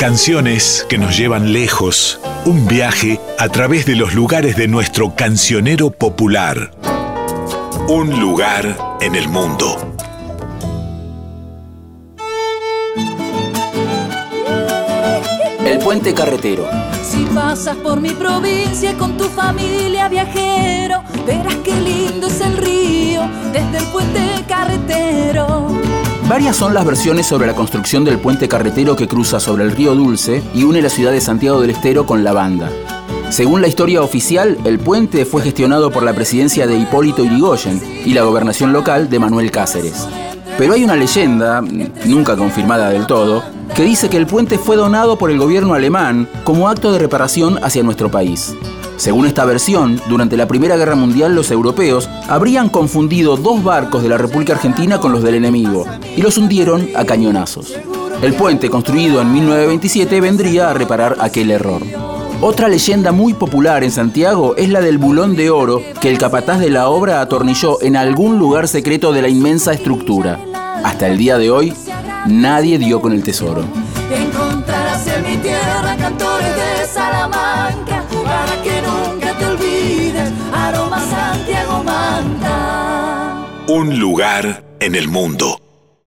Canciones que nos llevan lejos, un viaje a través de los lugares de nuestro cancionero popular. Un lugar en el mundo. El puente carretero. Si pasas por mi provincia con tu familia viajero, verás qué lindo es el río desde el puente carretero. Varias son las versiones sobre la construcción del puente carretero que cruza sobre el río Dulce y une la ciudad de Santiago del Estero con La Banda. Según la historia oficial, el puente fue gestionado por la presidencia de Hipólito Yrigoyen y la gobernación local de Manuel Cáceres. Pero hay una leyenda, nunca confirmada del todo, que dice que el puente fue donado por el gobierno alemán como acto de reparación hacia nuestro país. Según esta versión, durante la Primera Guerra Mundial los europeos habrían confundido dos barcos de la República Argentina con los del enemigo y los hundieron a cañonazos. El puente construido en 1927 vendría a reparar aquel error. Otra leyenda muy popular en Santiago es la del bulón de oro que el capataz de la obra atornilló en algún lugar secreto de la inmensa estructura. Hasta el día de hoy, nadie dio con el tesoro. Un lugar en el mundo.